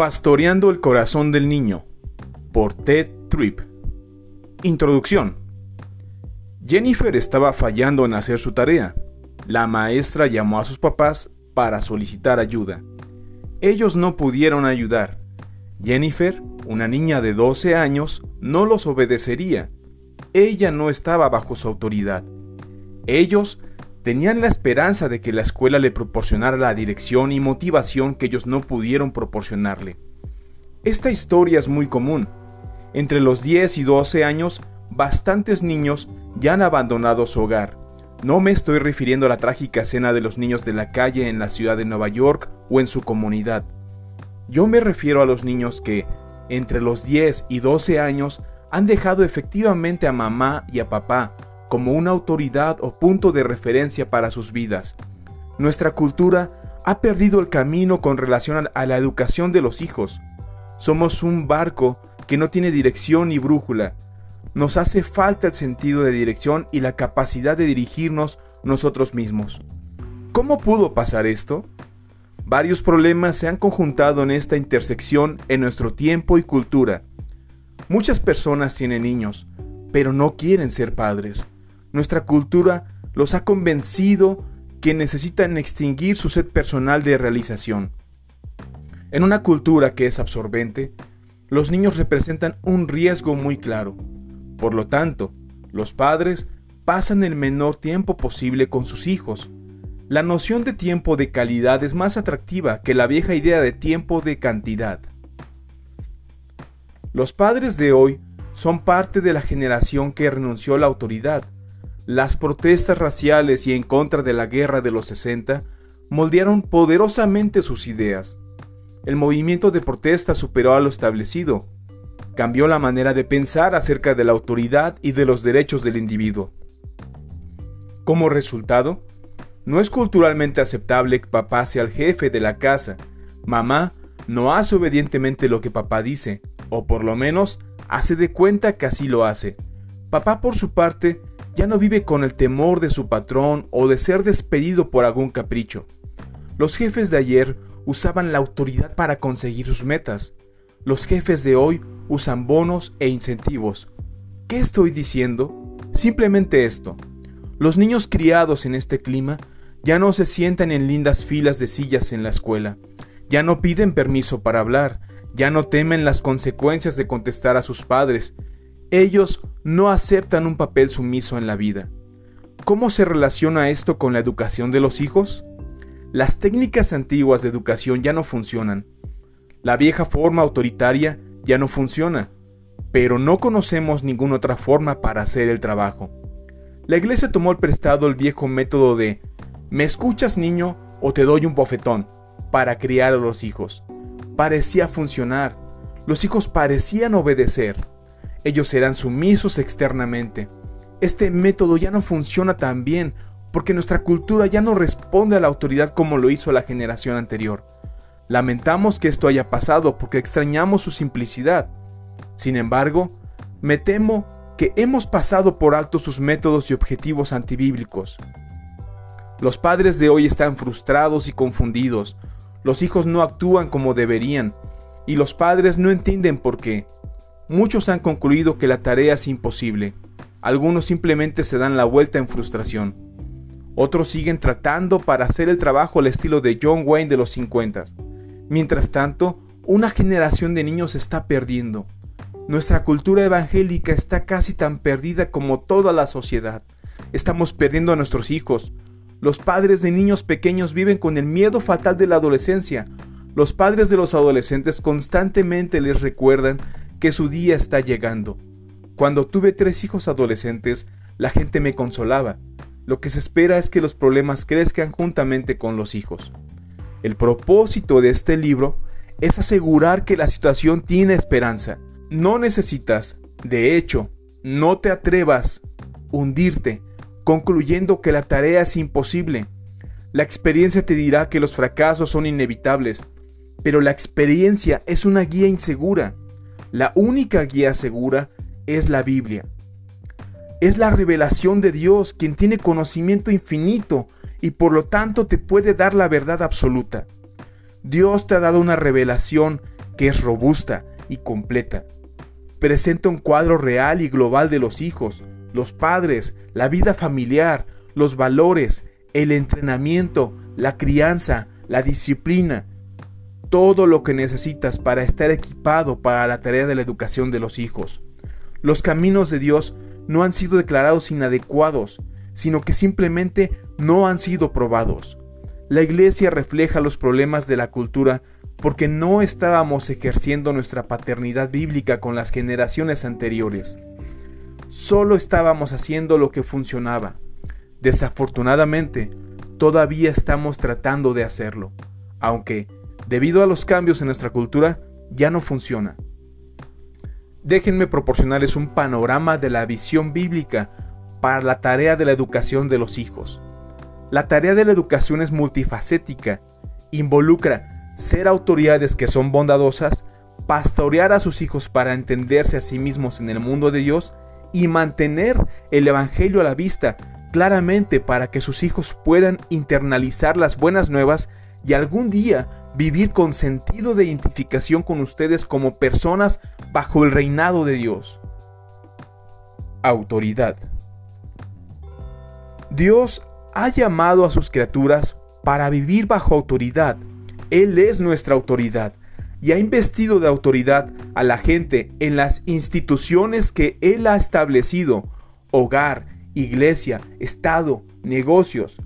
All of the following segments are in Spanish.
Pastoreando el corazón del niño por Ted Tripp. Introducción. Jennifer estaba fallando en hacer su tarea. La maestra llamó a sus papás para solicitar ayuda. Ellos no pudieron ayudar. Jennifer, una niña de 12 años, no los obedecería. Ella no estaba bajo su autoridad. Ellos Tenían la esperanza de que la escuela le proporcionara la dirección y motivación que ellos no pudieron proporcionarle. Esta historia es muy común. Entre los 10 y 12 años, bastantes niños ya han abandonado su hogar. No me estoy refiriendo a la trágica escena de los niños de la calle en la ciudad de Nueva York o en su comunidad. Yo me refiero a los niños que, entre los 10 y 12 años, han dejado efectivamente a mamá y a papá como una autoridad o punto de referencia para sus vidas. Nuestra cultura ha perdido el camino con relación a la educación de los hijos. Somos un barco que no tiene dirección ni brújula. Nos hace falta el sentido de dirección y la capacidad de dirigirnos nosotros mismos. ¿Cómo pudo pasar esto? Varios problemas se han conjuntado en esta intersección en nuestro tiempo y cultura. Muchas personas tienen niños, pero no quieren ser padres. Nuestra cultura los ha convencido que necesitan extinguir su sed personal de realización. En una cultura que es absorbente, los niños representan un riesgo muy claro. Por lo tanto, los padres pasan el menor tiempo posible con sus hijos. La noción de tiempo de calidad es más atractiva que la vieja idea de tiempo de cantidad. Los padres de hoy son parte de la generación que renunció a la autoridad, las protestas raciales y en contra de la guerra de los 60 moldearon poderosamente sus ideas. El movimiento de protesta superó a lo establecido, cambió la manera de pensar acerca de la autoridad y de los derechos del individuo. Como resultado, no es culturalmente aceptable que papá sea el jefe de la casa. Mamá no hace obedientemente lo que papá dice, o por lo menos hace de cuenta que así lo hace. Papá por su parte ya no vive con el temor de su patrón o de ser despedido por algún capricho. Los jefes de ayer usaban la autoridad para conseguir sus metas. Los jefes de hoy usan bonos e incentivos. ¿Qué estoy diciendo? Simplemente esto. Los niños criados en este clima ya no se sientan en lindas filas de sillas en la escuela, ya no piden permiso para hablar, ya no temen las consecuencias de contestar a sus padres, ellos no aceptan un papel sumiso en la vida. ¿Cómo se relaciona esto con la educación de los hijos? Las técnicas antiguas de educación ya no funcionan. La vieja forma autoritaria ya no funciona, pero no conocemos ninguna otra forma para hacer el trabajo. La iglesia tomó el prestado el viejo método de ¿me escuchas niño o te doy un bofetón? para criar a los hijos. Parecía funcionar. Los hijos parecían obedecer. Ellos serán sumisos externamente. Este método ya no funciona tan bien porque nuestra cultura ya no responde a la autoridad como lo hizo la generación anterior. Lamentamos que esto haya pasado porque extrañamos su simplicidad. Sin embargo, me temo que hemos pasado por alto sus métodos y objetivos antibíblicos. Los padres de hoy están frustrados y confundidos, los hijos no actúan como deberían, y los padres no entienden por qué. Muchos han concluido que la tarea es imposible. Algunos simplemente se dan la vuelta en frustración. Otros siguen tratando para hacer el trabajo al estilo de John Wayne de los 50. Mientras tanto, una generación de niños está perdiendo. Nuestra cultura evangélica está casi tan perdida como toda la sociedad. Estamos perdiendo a nuestros hijos. Los padres de niños pequeños viven con el miedo fatal de la adolescencia. Los padres de los adolescentes constantemente les recuerdan que su día está llegando. Cuando tuve tres hijos adolescentes, la gente me consolaba. Lo que se espera es que los problemas crezcan juntamente con los hijos. El propósito de este libro es asegurar que la situación tiene esperanza. No necesitas, de hecho, no te atrevas hundirte concluyendo que la tarea es imposible. La experiencia te dirá que los fracasos son inevitables, pero la experiencia es una guía insegura. La única guía segura es la Biblia. Es la revelación de Dios quien tiene conocimiento infinito y por lo tanto te puede dar la verdad absoluta. Dios te ha dado una revelación que es robusta y completa. Presenta un cuadro real y global de los hijos, los padres, la vida familiar, los valores, el entrenamiento, la crianza, la disciplina, todo lo que necesitas para estar equipado para la tarea de la educación de los hijos. Los caminos de Dios no han sido declarados inadecuados, sino que simplemente no han sido probados. La iglesia refleja los problemas de la cultura porque no estábamos ejerciendo nuestra paternidad bíblica con las generaciones anteriores. Solo estábamos haciendo lo que funcionaba. Desafortunadamente, todavía estamos tratando de hacerlo, aunque, debido a los cambios en nuestra cultura, ya no funciona. Déjenme proporcionarles un panorama de la visión bíblica para la tarea de la educación de los hijos. La tarea de la educación es multifacética, involucra ser autoridades que son bondadosas, pastorear a sus hijos para entenderse a sí mismos en el mundo de Dios y mantener el Evangelio a la vista claramente para que sus hijos puedan internalizar las buenas nuevas y algún día vivir con sentido de identificación con ustedes como personas bajo el reinado de Dios. Autoridad. Dios ha llamado a sus criaturas para vivir bajo autoridad. Él es nuestra autoridad y ha investido de autoridad a la gente en las instituciones que Él ha establecido, hogar, iglesia, estado, negocios.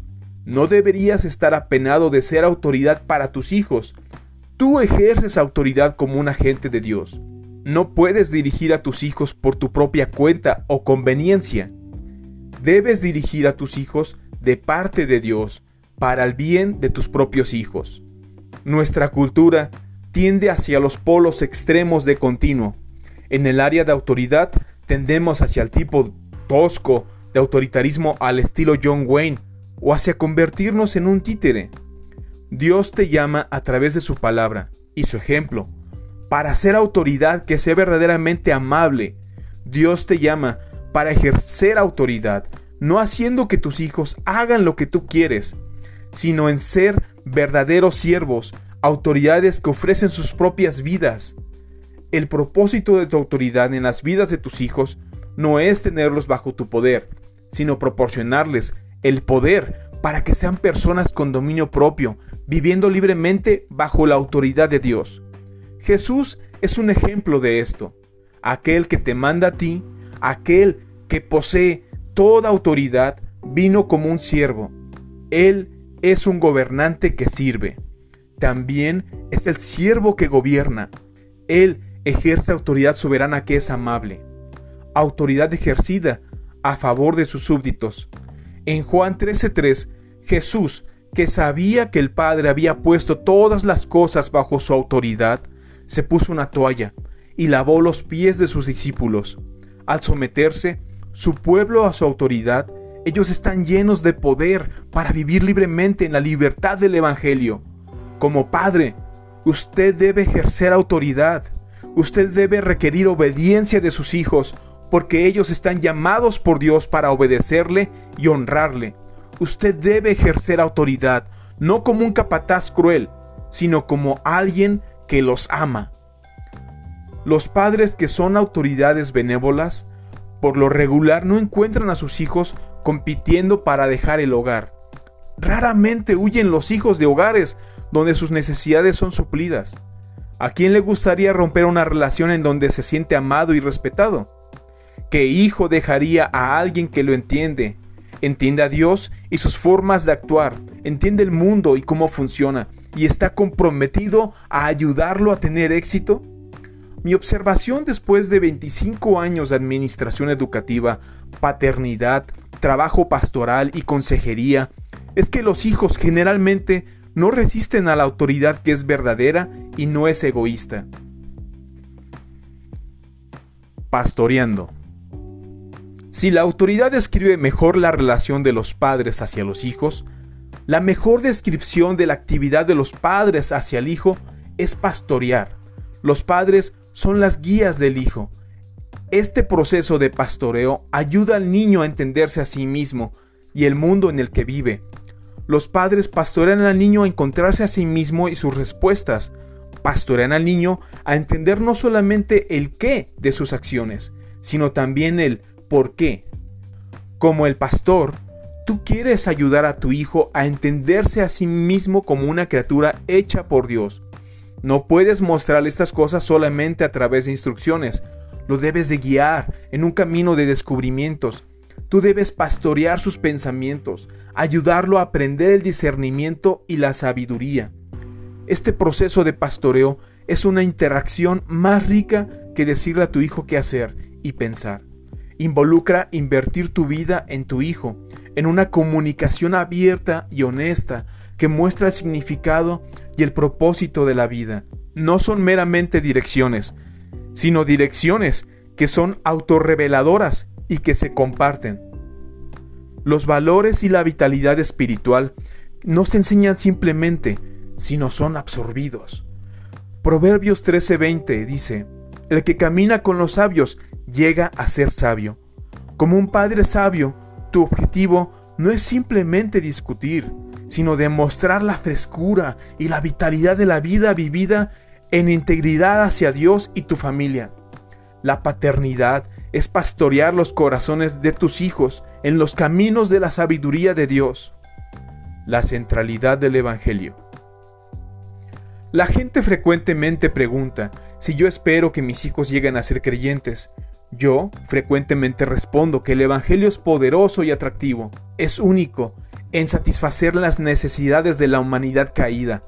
No deberías estar apenado de ser autoridad para tus hijos. Tú ejerces autoridad como un agente de Dios. No puedes dirigir a tus hijos por tu propia cuenta o conveniencia. Debes dirigir a tus hijos de parte de Dios, para el bien de tus propios hijos. Nuestra cultura tiende hacia los polos extremos de continuo. En el área de autoridad tendemos hacia el tipo tosco de autoritarismo al estilo John Wayne o hacia convertirnos en un títere. Dios te llama a través de su palabra y su ejemplo para ser autoridad que sea verdaderamente amable. Dios te llama para ejercer autoridad, no haciendo que tus hijos hagan lo que tú quieres, sino en ser verdaderos siervos, autoridades que ofrecen sus propias vidas. El propósito de tu autoridad en las vidas de tus hijos no es tenerlos bajo tu poder, sino proporcionarles el poder para que sean personas con dominio propio, viviendo libremente bajo la autoridad de Dios. Jesús es un ejemplo de esto. Aquel que te manda a ti, aquel que posee toda autoridad, vino como un siervo. Él es un gobernante que sirve. También es el siervo que gobierna. Él ejerce autoridad soberana que es amable. Autoridad ejercida a favor de sus súbditos. En Juan 13:3, Jesús, que sabía que el Padre había puesto todas las cosas bajo su autoridad, se puso una toalla y lavó los pies de sus discípulos. Al someterse su pueblo a su autoridad, ellos están llenos de poder para vivir libremente en la libertad del Evangelio. Como padre, usted debe ejercer autoridad. Usted debe requerir obediencia de sus hijos, porque ellos están llamados por Dios para obedecerle y honrarle. Usted debe ejercer autoridad, no como un capataz cruel, sino como alguien que los ama. Los padres que son autoridades benévolas, por lo regular no encuentran a sus hijos compitiendo para dejar el hogar. Raramente huyen los hijos de hogares donde sus necesidades son suplidas. ¿A quién le gustaría romper una relación en donde se siente amado y respetado? ¿Qué hijo dejaría a alguien que lo entiende? Entiende a Dios y sus formas de actuar, entiende el mundo y cómo funciona, y está comprometido a ayudarlo a tener éxito? Mi observación después de 25 años de administración educativa, paternidad, trabajo pastoral y consejería es que los hijos generalmente no resisten a la autoridad que es verdadera y no es egoísta. Pastoreando. Si la autoridad describe mejor la relación de los padres hacia los hijos, la mejor descripción de la actividad de los padres hacia el hijo es pastorear. Los padres son las guías del hijo. Este proceso de pastoreo ayuda al niño a entenderse a sí mismo y el mundo en el que vive. Los padres pastorean al niño a encontrarse a sí mismo y sus respuestas, pastorean al niño a entender no solamente el qué de sus acciones, sino también el por qué. Como el pastor, tú quieres ayudar a tu hijo a entenderse a sí mismo como una criatura hecha por Dios. No puedes mostrarle estas cosas solamente a través de instrucciones, lo debes de guiar en un camino de descubrimientos. Tú debes pastorear sus pensamientos, ayudarlo a aprender el discernimiento y la sabiduría. Este proceso de pastoreo es una interacción más rica que decirle a tu hijo qué hacer y pensar. Involucra invertir tu vida en tu hijo, en una comunicación abierta y honesta que muestra el significado y el propósito de la vida. No son meramente direcciones, sino direcciones que son autorreveladoras y que se comparten. Los valores y la vitalidad espiritual no se enseñan simplemente, sino son absorbidos. Proverbios 13:20 dice, El que camina con los sabios llega a ser sabio. Como un padre sabio, tu objetivo no es simplemente discutir, sino demostrar la frescura y la vitalidad de la vida vivida en integridad hacia Dios y tu familia. La paternidad es pastorear los corazones de tus hijos en los caminos de la sabiduría de Dios. La centralidad del Evangelio. La gente frecuentemente pregunta si yo espero que mis hijos lleguen a ser creyentes. Yo frecuentemente respondo que el Evangelio es poderoso y atractivo, es único en satisfacer las necesidades de la humanidad caída.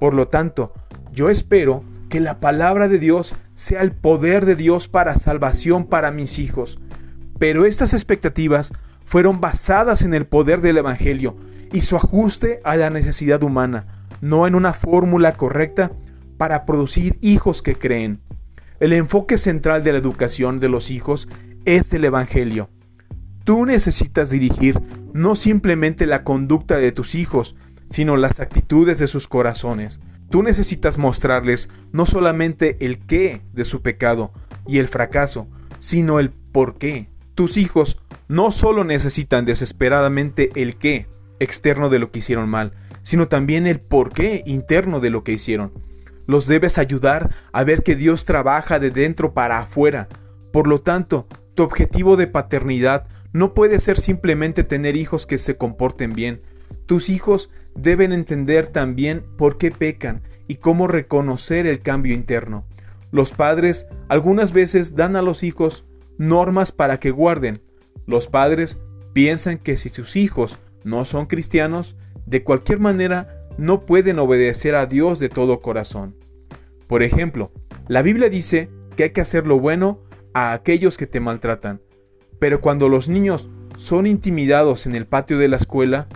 Por lo tanto, yo espero que la palabra de Dios sea el poder de Dios para salvación para mis hijos. Pero estas expectativas fueron basadas en el poder del Evangelio y su ajuste a la necesidad humana, no en una fórmula correcta para producir hijos que creen. El enfoque central de la educación de los hijos es el Evangelio. Tú necesitas dirigir no simplemente la conducta de tus hijos, sino las actitudes de sus corazones. Tú necesitas mostrarles no solamente el qué de su pecado y el fracaso, sino el por qué. Tus hijos no solo necesitan desesperadamente el qué externo de lo que hicieron mal, sino también el por qué interno de lo que hicieron. Los debes ayudar a ver que Dios trabaja de dentro para afuera. Por lo tanto, tu objetivo de paternidad no puede ser simplemente tener hijos que se comporten bien, tus hijos deben entender también por qué pecan y cómo reconocer el cambio interno. Los padres algunas veces dan a los hijos normas para que guarden. Los padres piensan que si sus hijos no son cristianos, de cualquier manera no pueden obedecer a Dios de todo corazón. Por ejemplo, la Biblia dice que hay que hacer lo bueno a aquellos que te maltratan, pero cuando los niños son intimidados en el patio de la escuela,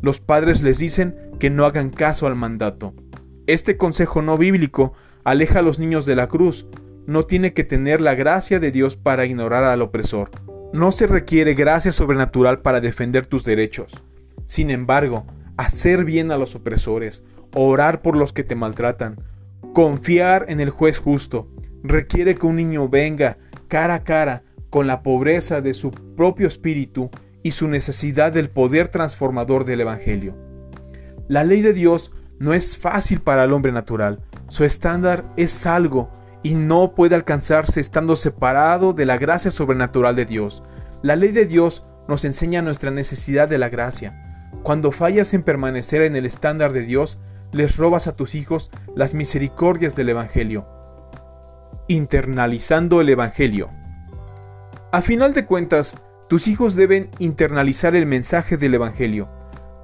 los padres les dicen que no hagan caso al mandato. Este consejo no bíblico aleja a los niños de la cruz. No tiene que tener la gracia de Dios para ignorar al opresor. No se requiere gracia sobrenatural para defender tus derechos. Sin embargo, hacer bien a los opresores, orar por los que te maltratan, confiar en el juez justo, requiere que un niño venga cara a cara con la pobreza de su propio espíritu y su necesidad del poder transformador del Evangelio. La ley de Dios no es fácil para el hombre natural, su estándar es algo y no puede alcanzarse estando separado de la gracia sobrenatural de Dios. La ley de Dios nos enseña nuestra necesidad de la gracia. Cuando fallas en permanecer en el estándar de Dios, les robas a tus hijos las misericordias del Evangelio. Internalizando el Evangelio. A final de cuentas, tus hijos deben internalizar el mensaje del Evangelio.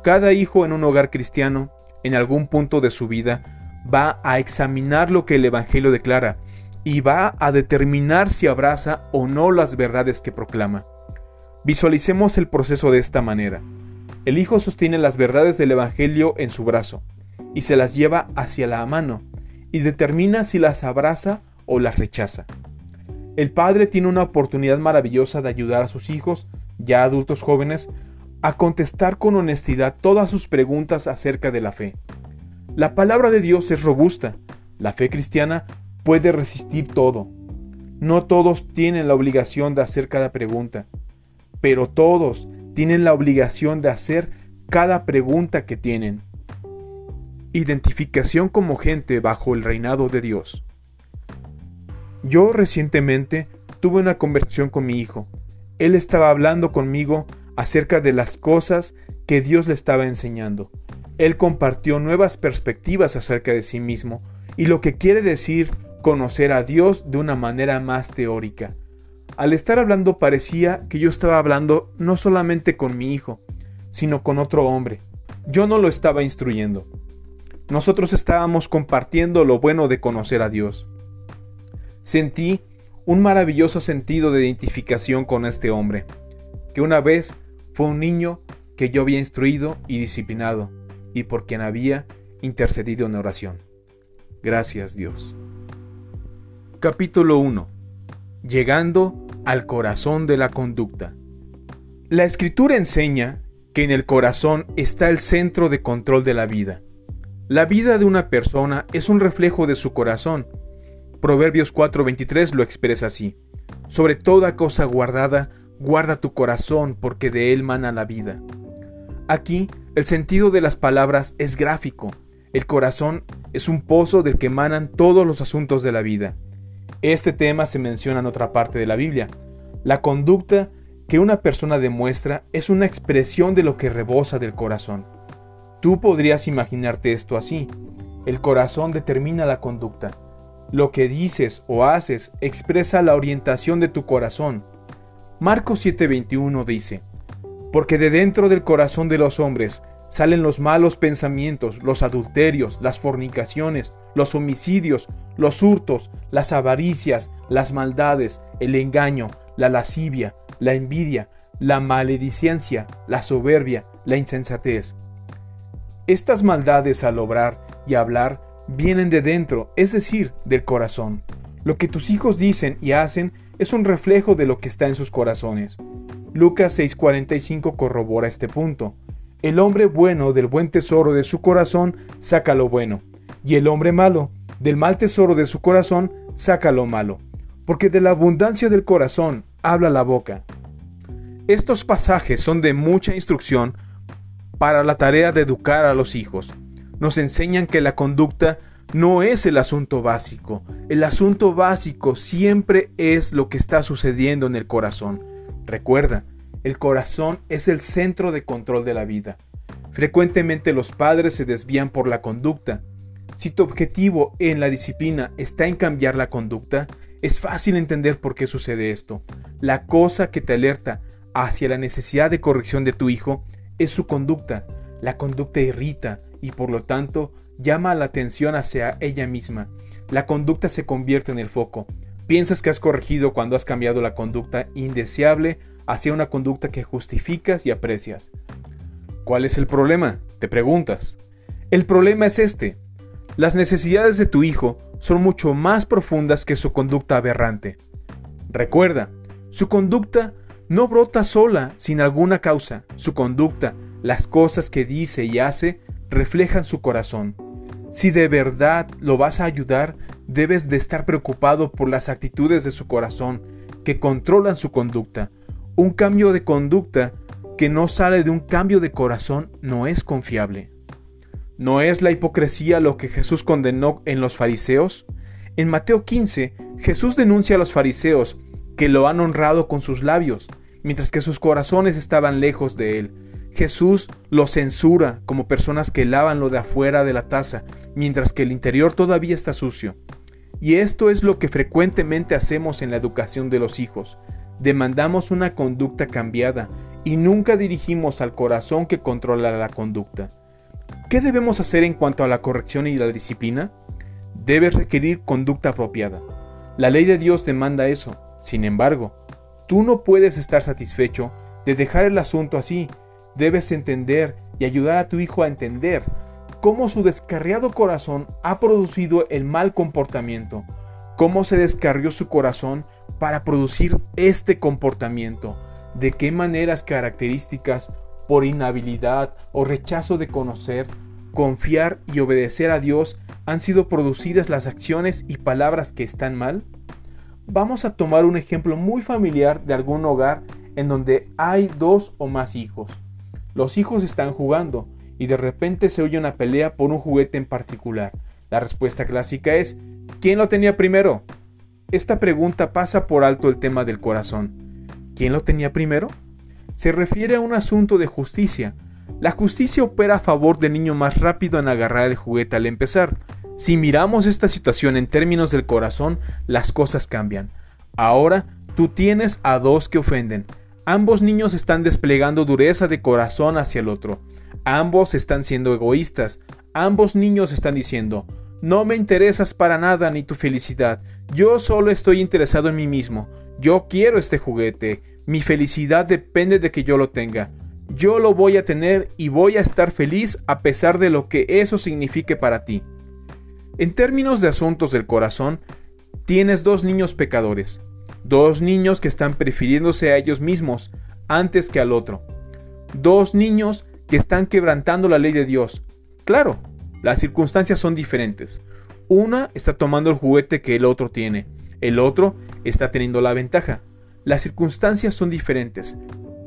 Cada hijo en un hogar cristiano, en algún punto de su vida, va a examinar lo que el Evangelio declara y va a determinar si abraza o no las verdades que proclama. Visualicemos el proceso de esta manera. El hijo sostiene las verdades del Evangelio en su brazo y se las lleva hacia la mano y determina si las abraza o las rechaza. El padre tiene una oportunidad maravillosa de ayudar a sus hijos, ya adultos jóvenes, a contestar con honestidad todas sus preguntas acerca de la fe. La palabra de Dios es robusta. La fe cristiana puede resistir todo. No todos tienen la obligación de hacer cada pregunta, pero todos tienen la obligación de hacer cada pregunta que tienen. Identificación como gente bajo el reinado de Dios. Yo recientemente tuve una conversación con mi hijo. Él estaba hablando conmigo acerca de las cosas que Dios le estaba enseñando. Él compartió nuevas perspectivas acerca de sí mismo y lo que quiere decir conocer a Dios de una manera más teórica. Al estar hablando parecía que yo estaba hablando no solamente con mi hijo, sino con otro hombre. Yo no lo estaba instruyendo. Nosotros estábamos compartiendo lo bueno de conocer a Dios. Sentí un maravilloso sentido de identificación con este hombre, que una vez fue un niño que yo había instruido y disciplinado, y por quien había intercedido en oración. Gracias Dios. Capítulo 1. Llegando al corazón de la conducta. La escritura enseña que en el corazón está el centro de control de la vida. La vida de una persona es un reflejo de su corazón. Proverbios 4:23 lo expresa así. Sobre toda cosa guardada, guarda tu corazón, porque de él mana la vida. Aquí, el sentido de las palabras es gráfico. El corazón es un pozo del que emanan todos los asuntos de la vida. Este tema se menciona en otra parte de la Biblia. La conducta que una persona demuestra es una expresión de lo que rebosa del corazón. Tú podrías imaginarte esto así. El corazón determina la conducta. Lo que dices o haces expresa la orientación de tu corazón. Marcos 7:21 dice, Porque de dentro del corazón de los hombres salen los malos pensamientos, los adulterios, las fornicaciones, los homicidios, los hurtos, las avaricias, las maldades, el engaño, la lascivia, la envidia, la maledicencia, la soberbia, la insensatez. Estas maldades al obrar y hablar vienen de dentro, es decir, del corazón. Lo que tus hijos dicen y hacen es un reflejo de lo que está en sus corazones. Lucas 6:45 corrobora este punto. El hombre bueno del buen tesoro de su corazón saca lo bueno, y el hombre malo del mal tesoro de su corazón saca lo malo, porque de la abundancia del corazón habla la boca. Estos pasajes son de mucha instrucción para la tarea de educar a los hijos. Nos enseñan que la conducta no es el asunto básico. El asunto básico siempre es lo que está sucediendo en el corazón. Recuerda, el corazón es el centro de control de la vida. Frecuentemente los padres se desvían por la conducta. Si tu objetivo en la disciplina está en cambiar la conducta, es fácil entender por qué sucede esto. La cosa que te alerta hacia la necesidad de corrección de tu hijo es su conducta. La conducta irrita y por lo tanto llama la atención hacia ella misma. La conducta se convierte en el foco. Piensas que has corregido cuando has cambiado la conducta indeseable hacia una conducta que justificas y aprecias. ¿Cuál es el problema? Te preguntas. El problema es este. Las necesidades de tu hijo son mucho más profundas que su conducta aberrante. Recuerda, su conducta no brota sola, sin alguna causa. Su conducta, las cosas que dice y hace, reflejan su corazón. Si de verdad lo vas a ayudar, debes de estar preocupado por las actitudes de su corazón, que controlan su conducta. Un cambio de conducta que no sale de un cambio de corazón no es confiable. ¿No es la hipocresía lo que Jesús condenó en los fariseos? En Mateo 15, Jesús denuncia a los fariseos que lo han honrado con sus labios, mientras que sus corazones estaban lejos de él. Jesús los censura como personas que lavan lo de afuera de la taza, mientras que el interior todavía está sucio. Y esto es lo que frecuentemente hacemos en la educación de los hijos. Demandamos una conducta cambiada y nunca dirigimos al corazón que controla la conducta. ¿Qué debemos hacer en cuanto a la corrección y la disciplina? Debes requerir conducta apropiada. La ley de Dios demanda eso. Sin embargo, Tú no puedes estar satisfecho de dejar el asunto así. Debes entender y ayudar a tu hijo a entender cómo su descarriado corazón ha producido el mal comportamiento, cómo se descarrió su corazón para producir este comportamiento, de qué maneras características, por inhabilidad o rechazo de conocer, confiar y obedecer a Dios han sido producidas las acciones y palabras que están mal? Vamos a tomar un ejemplo muy familiar de algún hogar en donde hay dos o más hijos. Los hijos están jugando y de repente se oye una pelea por un juguete en particular. La respuesta clásica es, ¿quién lo tenía primero? Esta pregunta pasa por alto el tema del corazón. ¿Quién lo tenía primero? Se refiere a un asunto de justicia. La justicia opera a favor del niño más rápido en agarrar el juguete al empezar. Si miramos esta situación en términos del corazón, las cosas cambian. Ahora tú tienes a dos que ofenden. Ambos niños están desplegando dureza de corazón hacia el otro. Ambos están siendo egoístas. Ambos niños están diciendo, no me interesas para nada ni tu felicidad. Yo solo estoy interesado en mí mismo. Yo quiero este juguete. Mi felicidad depende de que yo lo tenga. Yo lo voy a tener y voy a estar feliz a pesar de lo que eso signifique para ti. En términos de asuntos del corazón, tienes dos niños pecadores. Dos niños que están prefiriéndose a ellos mismos antes que al otro. Dos niños que están quebrantando la ley de Dios. Claro, las circunstancias son diferentes. Una está tomando el juguete que el otro tiene, el otro está teniendo la ventaja. Las circunstancias son diferentes,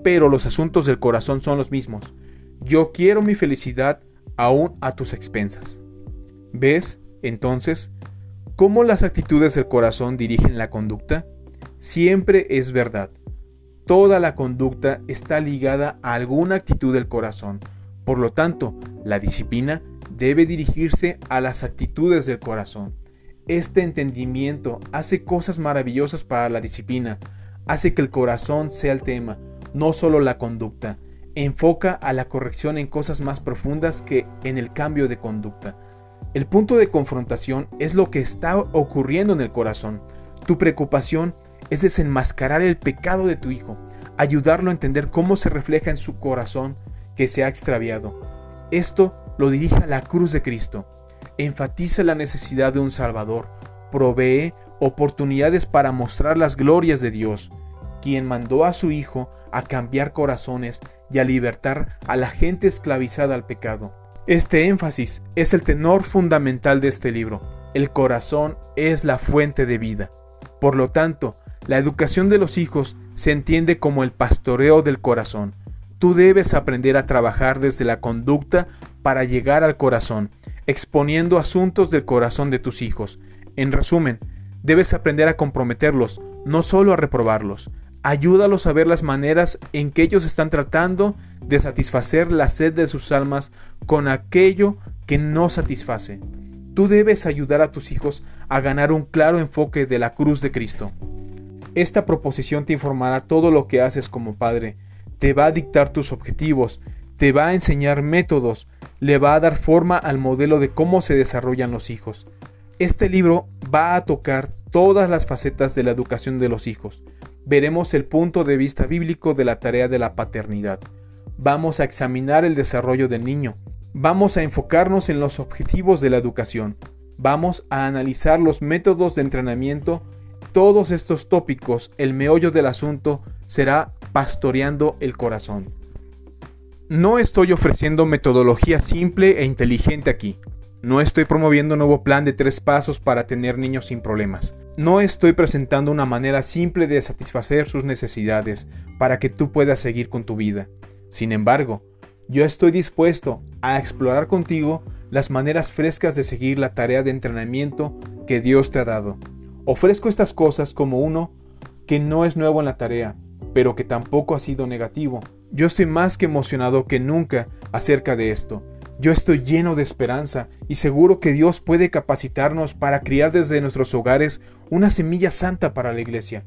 pero los asuntos del corazón son los mismos. Yo quiero mi felicidad aún a tus expensas. ¿Ves, entonces, cómo las actitudes del corazón dirigen la conducta? Siempre es verdad. Toda la conducta está ligada a alguna actitud del corazón. Por lo tanto, la disciplina debe dirigirse a las actitudes del corazón. Este entendimiento hace cosas maravillosas para la disciplina, hace que el corazón sea el tema, no solo la conducta. Enfoca a la corrección en cosas más profundas que en el cambio de conducta. El punto de confrontación es lo que está ocurriendo en el corazón. Tu preocupación es desenmascarar el pecado de tu hijo, ayudarlo a entender cómo se refleja en su corazón que se ha extraviado. Esto lo dirige a la cruz de Cristo. Enfatiza la necesidad de un Salvador. Provee oportunidades para mostrar las glorias de Dios, quien mandó a su Hijo a cambiar corazones y a libertar a la gente esclavizada al pecado. Este énfasis es el tenor fundamental de este libro. El corazón es la fuente de vida. Por lo tanto, la educación de los hijos se entiende como el pastoreo del corazón. Tú debes aprender a trabajar desde la conducta para llegar al corazón, exponiendo asuntos del corazón de tus hijos. En resumen, debes aprender a comprometerlos, no solo a reprobarlos. Ayúdalos a ver las maneras en que ellos están tratando de satisfacer la sed de sus almas con aquello que no satisface. Tú debes ayudar a tus hijos a ganar un claro enfoque de la cruz de Cristo. Esta proposición te informará todo lo que haces como padre, te va a dictar tus objetivos, te va a enseñar métodos, le va a dar forma al modelo de cómo se desarrollan los hijos. Este libro va a tocar todas las facetas de la educación de los hijos. Veremos el punto de vista bíblico de la tarea de la paternidad. Vamos a examinar el desarrollo del niño. Vamos a enfocarnos en los objetivos de la educación. Vamos a analizar los métodos de entrenamiento todos estos tópicos, el meollo del asunto será pastoreando el corazón. No estoy ofreciendo metodología simple e inteligente aquí. No estoy promoviendo un nuevo plan de tres pasos para tener niños sin problemas. No estoy presentando una manera simple de satisfacer sus necesidades para que tú puedas seguir con tu vida. Sin embargo, yo estoy dispuesto a explorar contigo las maneras frescas de seguir la tarea de entrenamiento que Dios te ha dado. Ofrezco estas cosas como uno que no es nuevo en la tarea, pero que tampoco ha sido negativo. Yo estoy más que emocionado que nunca acerca de esto. Yo estoy lleno de esperanza y seguro que Dios puede capacitarnos para criar desde nuestros hogares una semilla santa para la iglesia.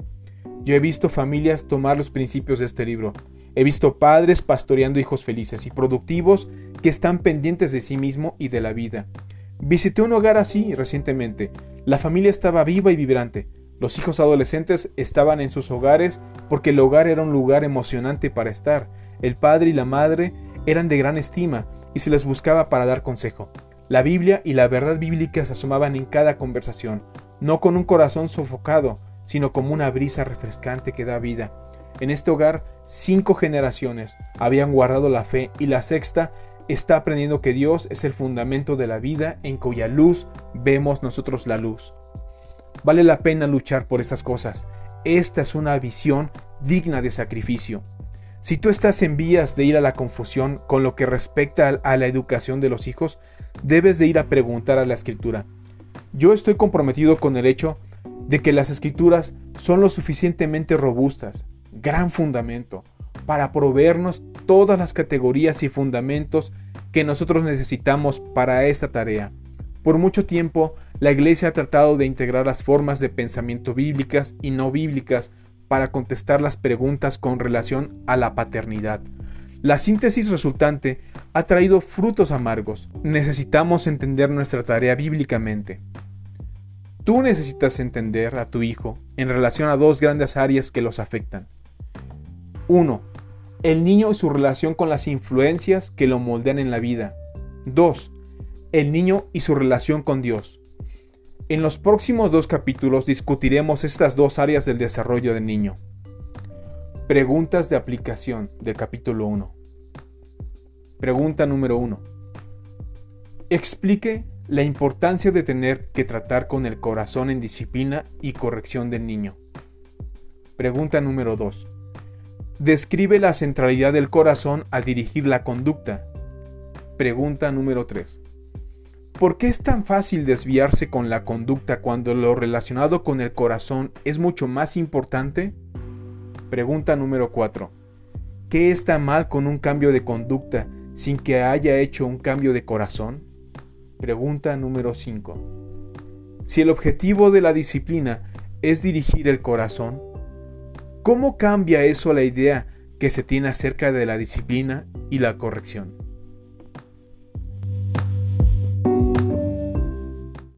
Yo he visto familias tomar los principios de este libro. He visto padres pastoreando hijos felices y productivos que están pendientes de sí mismo y de la vida. Visité un hogar así recientemente. La familia estaba viva y vibrante. Los hijos adolescentes estaban en sus hogares porque el hogar era un lugar emocionante para estar. El padre y la madre eran de gran estima y se les buscaba para dar consejo. La Biblia y la verdad bíblica se asomaban en cada conversación, no con un corazón sofocado, sino como una brisa refrescante que da vida. En este hogar, cinco generaciones habían guardado la fe y la sexta está aprendiendo que Dios es el fundamento de la vida en cuya luz vemos nosotros la luz. Vale la pena luchar por estas cosas. Esta es una visión digna de sacrificio. Si tú estás en vías de ir a la confusión con lo que respecta a la educación de los hijos, debes de ir a preguntar a la escritura. Yo estoy comprometido con el hecho de que las escrituras son lo suficientemente robustas, gran fundamento, para proveernos todas las categorías y fundamentos que nosotros necesitamos para esta tarea. Por mucho tiempo, la Iglesia ha tratado de integrar las formas de pensamiento bíblicas y no bíblicas para contestar las preguntas con relación a la paternidad. La síntesis resultante ha traído frutos amargos. Necesitamos entender nuestra tarea bíblicamente. Tú necesitas entender a tu hijo en relación a dos grandes áreas que los afectan. 1. El niño y su relación con las influencias que lo moldean en la vida. 2. El niño y su relación con Dios. En los próximos dos capítulos discutiremos estas dos áreas del desarrollo del niño. Preguntas de aplicación del capítulo 1. Pregunta número 1. Explique la importancia de tener que tratar con el corazón en disciplina y corrección del niño. Pregunta número 2. Describe la centralidad del corazón al dirigir la conducta. Pregunta número 3. ¿Por qué es tan fácil desviarse con la conducta cuando lo relacionado con el corazón es mucho más importante? Pregunta número 4. ¿Qué está mal con un cambio de conducta sin que haya hecho un cambio de corazón? Pregunta número 5. Si el objetivo de la disciplina es dirigir el corazón, ¿cómo cambia eso la idea que se tiene acerca de la disciplina y la corrección?